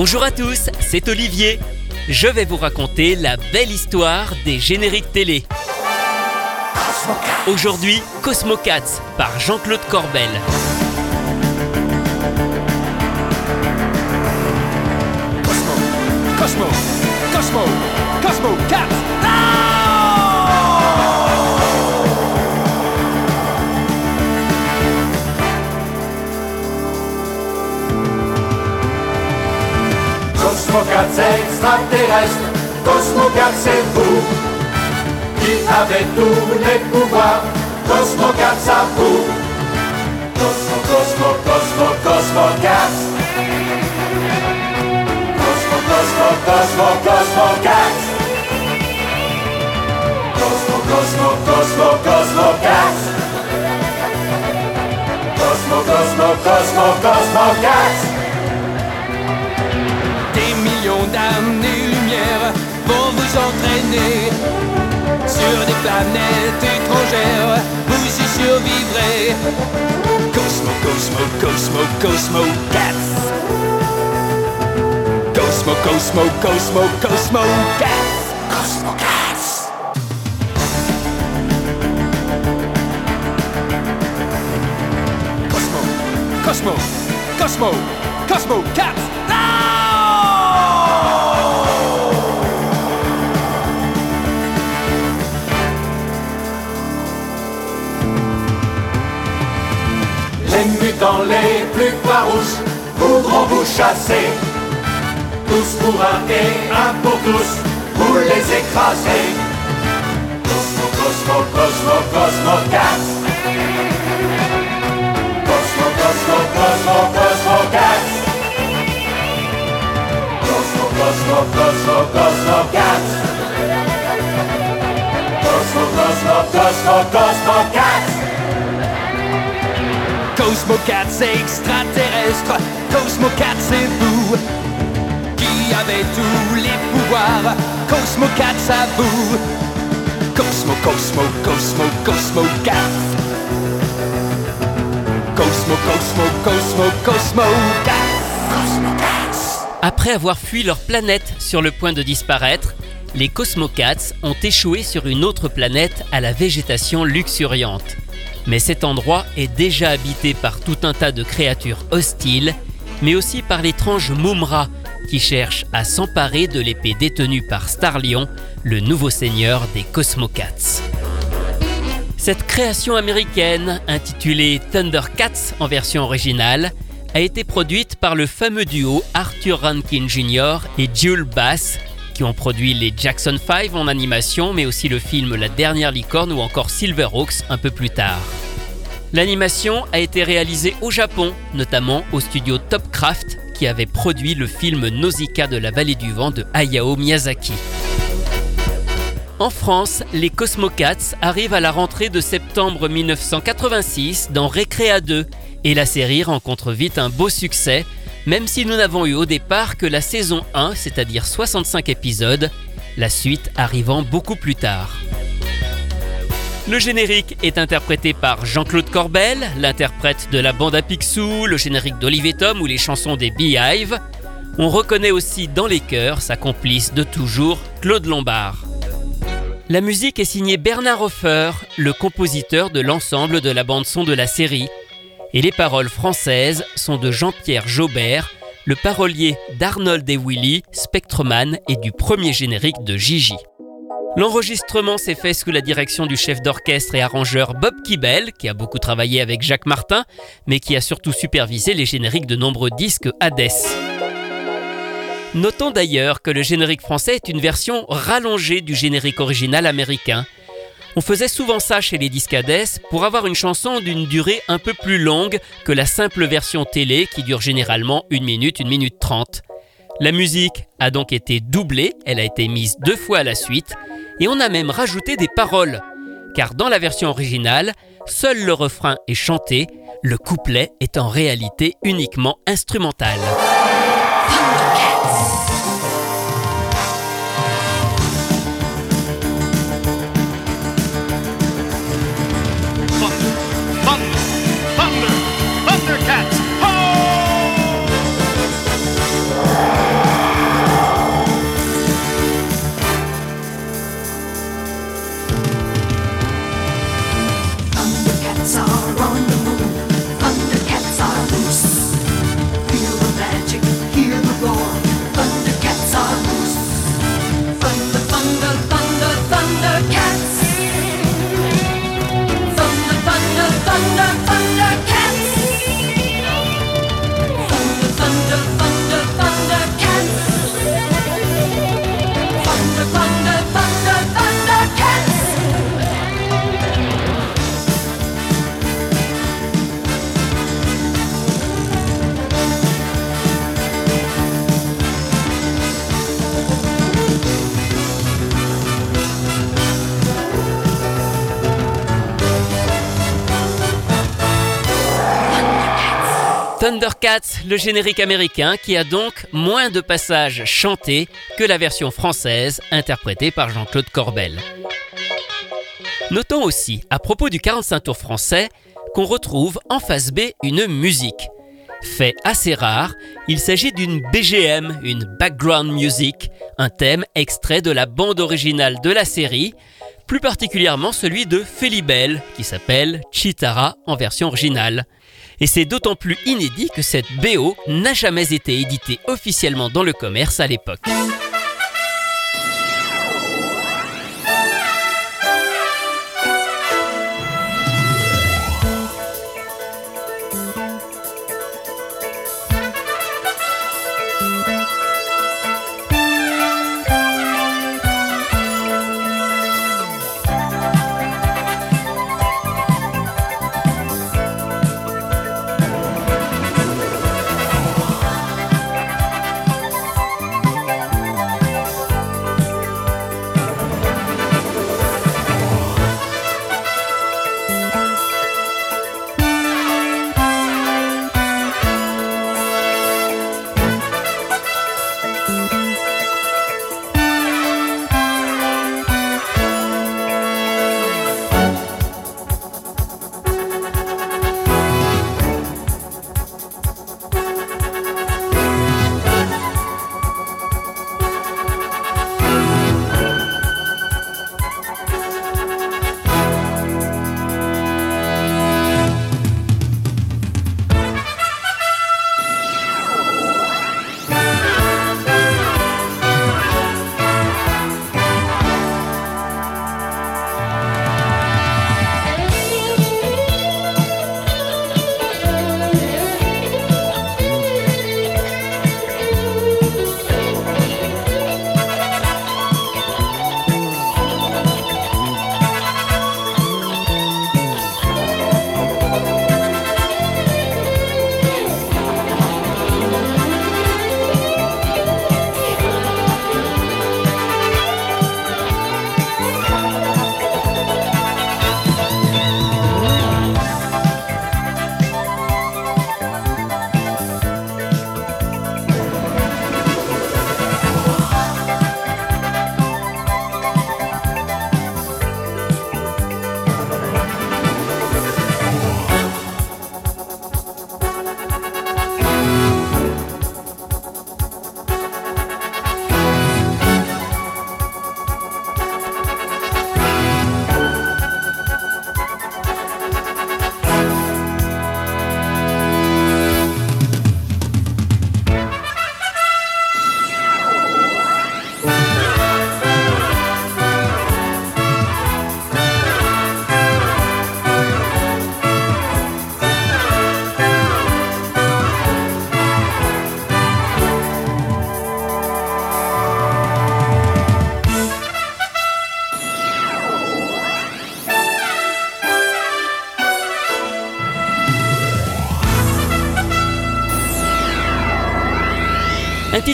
Bonjour à tous, c'est Olivier. Je vais vous raconter la belle histoire des génériques télé. Aujourd'hui, Cosmo Cats par Jean-Claude Corbel. Cosmo Cat c'est extraterrestre, Cosmo Cat c'est vous qui avez tous les pouvoirs, Cosmo Cat ça vous. Cosmo, Cosmo, Cosmo, Cosmo Cat. Cosmo, Cosmo, Cosmo, Cosmo Cat. Cosmo, Cosmo, Cosmo, Cosmo Cat. Cosmo, sur des planètes étrangères. Vous y survivrez. Cosmo, Cosmo, Cosmo, Cosmo Cats. Cosmo, Cosmo, Cosmo, Cosmo Cats. Cosmo Cats. Cosmo, Cosmo, Cosmo, Cosmo Cats. Les mutants les plus farouches voudront vous chasser. Tous pour un et un pour tous, pour les écraser. Cosmo, Cosmo, Cosmo, Cosmo Cat. Cosmo, Cosmo, Cosmo, Cosmo Cat. Cosmo, Cosmo, Cosmo, Cosmo Cat. Cosmo, Cosmo, Cosmo, Cosmo Cat. Cosmo Cat c'est extraterrestre, Cosmo c'est vous qui avez tous les pouvoirs, Cosmo Cat à vous. Cosmo, Cosmo, Cosmo, Cosmo Cat. Cosmo, Cosmo, Cosmo, Cosmo Cat. Cosmo Cats. Après avoir fui leur planète sur le point de disparaître, les Cosmocats ont échoué sur une autre planète à la végétation luxuriante. Mais cet endroit est déjà habité par tout un tas de créatures hostiles, mais aussi par l'étrange Mumra qui cherche à s'emparer de l'épée détenue par Starlion, le nouveau seigneur des Cosmocats. Cette création américaine, intitulée Thundercats en version originale, a été produite par le fameux duo Arthur Rankin Jr. et Jules Bass, qui ont produit les Jackson 5 en animation, mais aussi le film La dernière licorne ou encore Silverhawks un peu plus tard. L'animation a été réalisée au Japon, notamment au studio Topcraft, qui avait produit le film Nausicaa de la vallée du vent de Hayao Miyazaki. En France, les Cosmocats arrivent à la rentrée de septembre 1986 dans Recrea 2 et la série rencontre vite un beau succès, même si nous n'avons eu au départ que la saison 1, c'est-à-dire 65 épisodes, la suite arrivant beaucoup plus tard. Le générique est interprété par Jean-Claude Corbel, l'interprète de la bande à Picsou, le générique d'Olivier Tom ou les chansons des Beehive. On reconnaît aussi dans les chœurs sa complice de toujours, Claude Lombard. La musique est signée Bernard Hofer, le compositeur de l'ensemble de la bande-son de la série. Et les paroles françaises sont de Jean-Pierre Jaubert, le parolier d'Arnold et Willy, Spectreman et du premier générique de Gigi. L'enregistrement s'est fait sous la direction du chef d'orchestre et arrangeur Bob Kibel, qui a beaucoup travaillé avec Jacques Martin, mais qui a surtout supervisé les génériques de nombreux disques Hades. Notons d'ailleurs que le générique français est une version rallongée du générique original américain. On faisait souvent ça chez les disques Hades pour avoir une chanson d'une durée un peu plus longue que la simple version télé qui dure généralement 1 minute, 1 minute 30. La musique a donc été doublée, elle a été mise deux fois à la suite, et on a même rajouté des paroles. Car dans la version originale, seul le refrain est chanté, le couplet est en réalité uniquement instrumental. Le générique américain qui a donc moins de passages chantés que la version française interprétée par Jean-Claude Corbel. Notons aussi, à propos du 45 tours français, qu'on retrouve en face B une musique. Fait assez rare, il s'agit d'une BGM, une background music, un thème extrait de la bande originale de la série, plus particulièrement celui de Felibel, qui s'appelle Chitara en version originale. Et c'est d'autant plus inédit que cette BO n'a jamais été éditée officiellement dans le commerce à l'époque.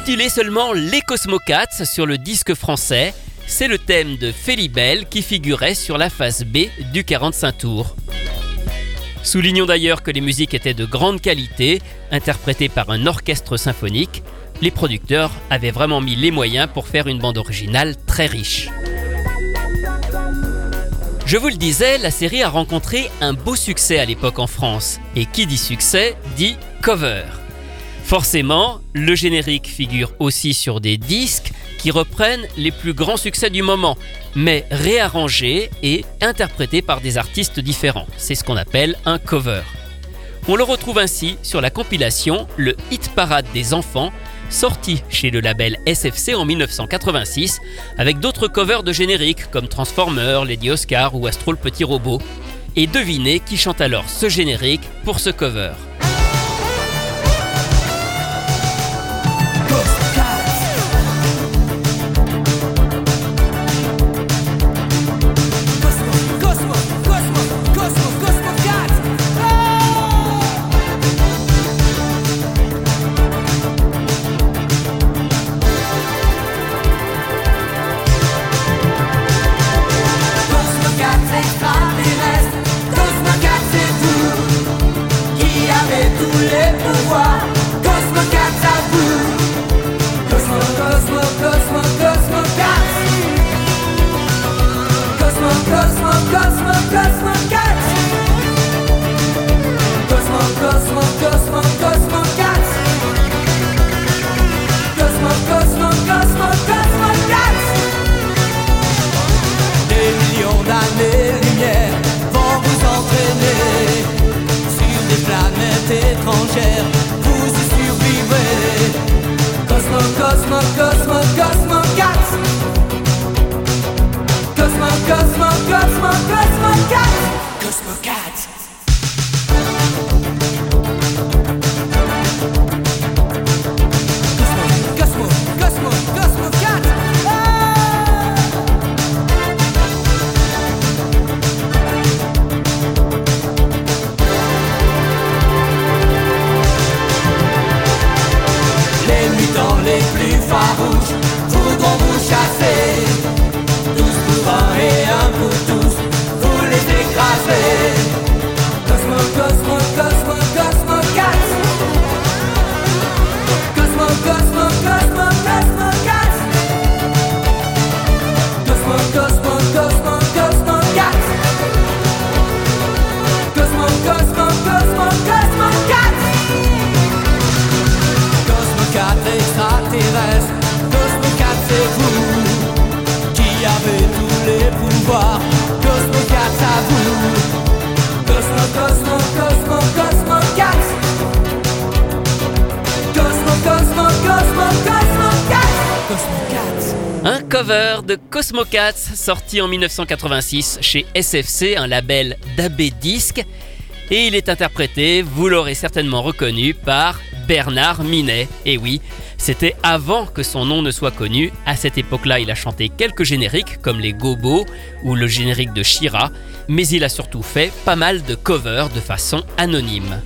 Intitulé seulement Les Cosmocats sur le disque français, c'est le thème de Félibel qui figurait sur la face B du 45 tours. Soulignons d'ailleurs que les musiques étaient de grande qualité, interprétées par un orchestre symphonique. Les producteurs avaient vraiment mis les moyens pour faire une bande originale très riche. Je vous le disais, la série a rencontré un beau succès à l'époque en France. Et qui dit succès dit cover. Forcément, le générique figure aussi sur des disques qui reprennent les plus grands succès du moment, mais réarrangés et interprétés par des artistes différents. C'est ce qu'on appelle un cover. On le retrouve ainsi sur la compilation Le Hit Parade des enfants, sorti chez le label SFC en 1986, avec d'autres covers de génériques comme Transformer, Lady Oscar ou Astro le Petit Robot. Et devinez qui chante alors ce générique pour ce cover. Cosmo, Cosmo, Cosmo. Farouches voudront vous chasser. Tous pour un Cosmo 4. Un cover de Cosmo Cats sorti en 1986 chez SFC, un label d'AB Disc. Et il est interprété, vous l'aurez certainement reconnu, par Bernard Minet. Et oui, c'était avant que son nom ne soit connu. À cette époque-là, il a chanté quelques génériques comme les Gobos ou le générique de Shira, mais il a surtout fait pas mal de covers de façon anonyme.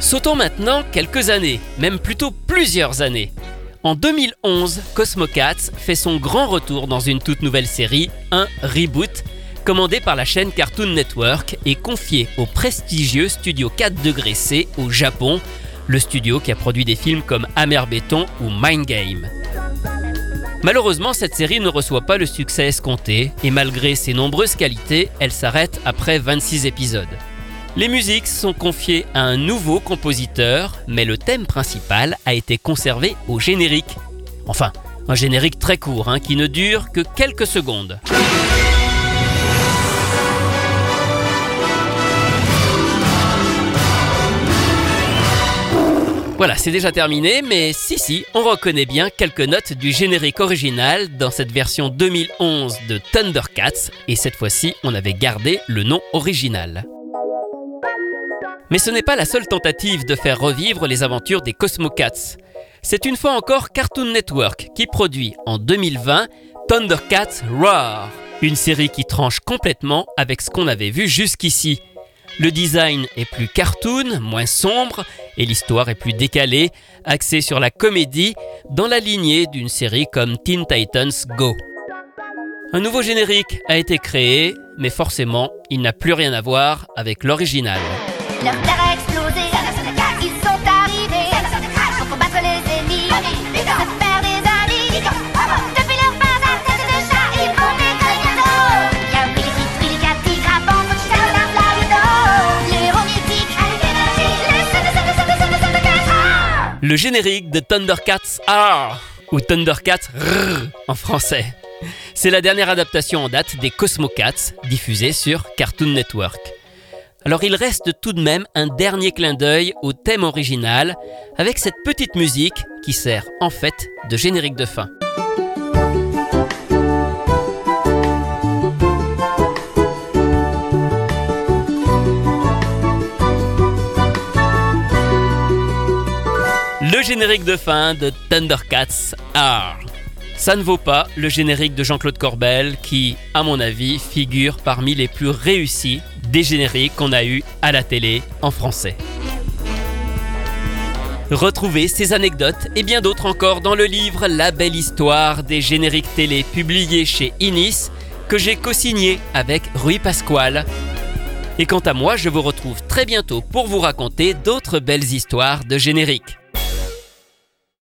Sautons maintenant quelques années, même plutôt plusieurs années. En 2011, Cosmo Cats fait son grand retour dans une toute nouvelle série, un reboot, commandé par la chaîne Cartoon Network et confié au prestigieux studio 4 degrés C au Japon, le studio qui a produit des films comme Amer Béton ou Mind Game. Malheureusement, cette série ne reçoit pas le succès escompté et malgré ses nombreuses qualités, elle s'arrête après 26 épisodes. Les musiques sont confiées à un nouveau compositeur, mais le thème principal a été conservé au générique. Enfin, un générique très court hein, qui ne dure que quelques secondes. Voilà, c'est déjà terminé, mais si si, on reconnaît bien quelques notes du générique original dans cette version 2011 de Thundercats, et cette fois-ci, on avait gardé le nom original. Mais ce n'est pas la seule tentative de faire revivre les aventures des Cosmocats. C'est une fois encore Cartoon Network qui produit en 2020 Thundercats Roar, une série qui tranche complètement avec ce qu'on avait vu jusqu'ici. Le design est plus cartoon, moins sombre, et l'histoire est plus décalée, axée sur la comédie, dans la lignée d'une série comme Teen Titans Go. Un nouveau générique a été créé, mais forcément, il n'a plus rien à voir avec l'original. Leur terre a explosé, ils sont arrivés combattre les ennemis. Le générique de Thundercats R ou Thundercats R en français. C'est la dernière adaptation en date des Cosmocats diffusée sur Cartoon Network. Alors il reste tout de même un dernier clin d'œil au thème original avec cette petite musique qui sert en fait de générique de fin. Le générique de fin de Thundercats R. Ça ne vaut pas le générique de Jean-Claude Corbel qui, à mon avis, figure parmi les plus réussis des génériques qu'on a eu à la télé en français. Retrouvez ces anecdotes et bien d'autres encore dans le livre La belle histoire des génériques télé publié chez Inis que j'ai co-signé avec Rui Pasquale. Et quant à moi, je vous retrouve très bientôt pour vous raconter d'autres belles histoires de génériques.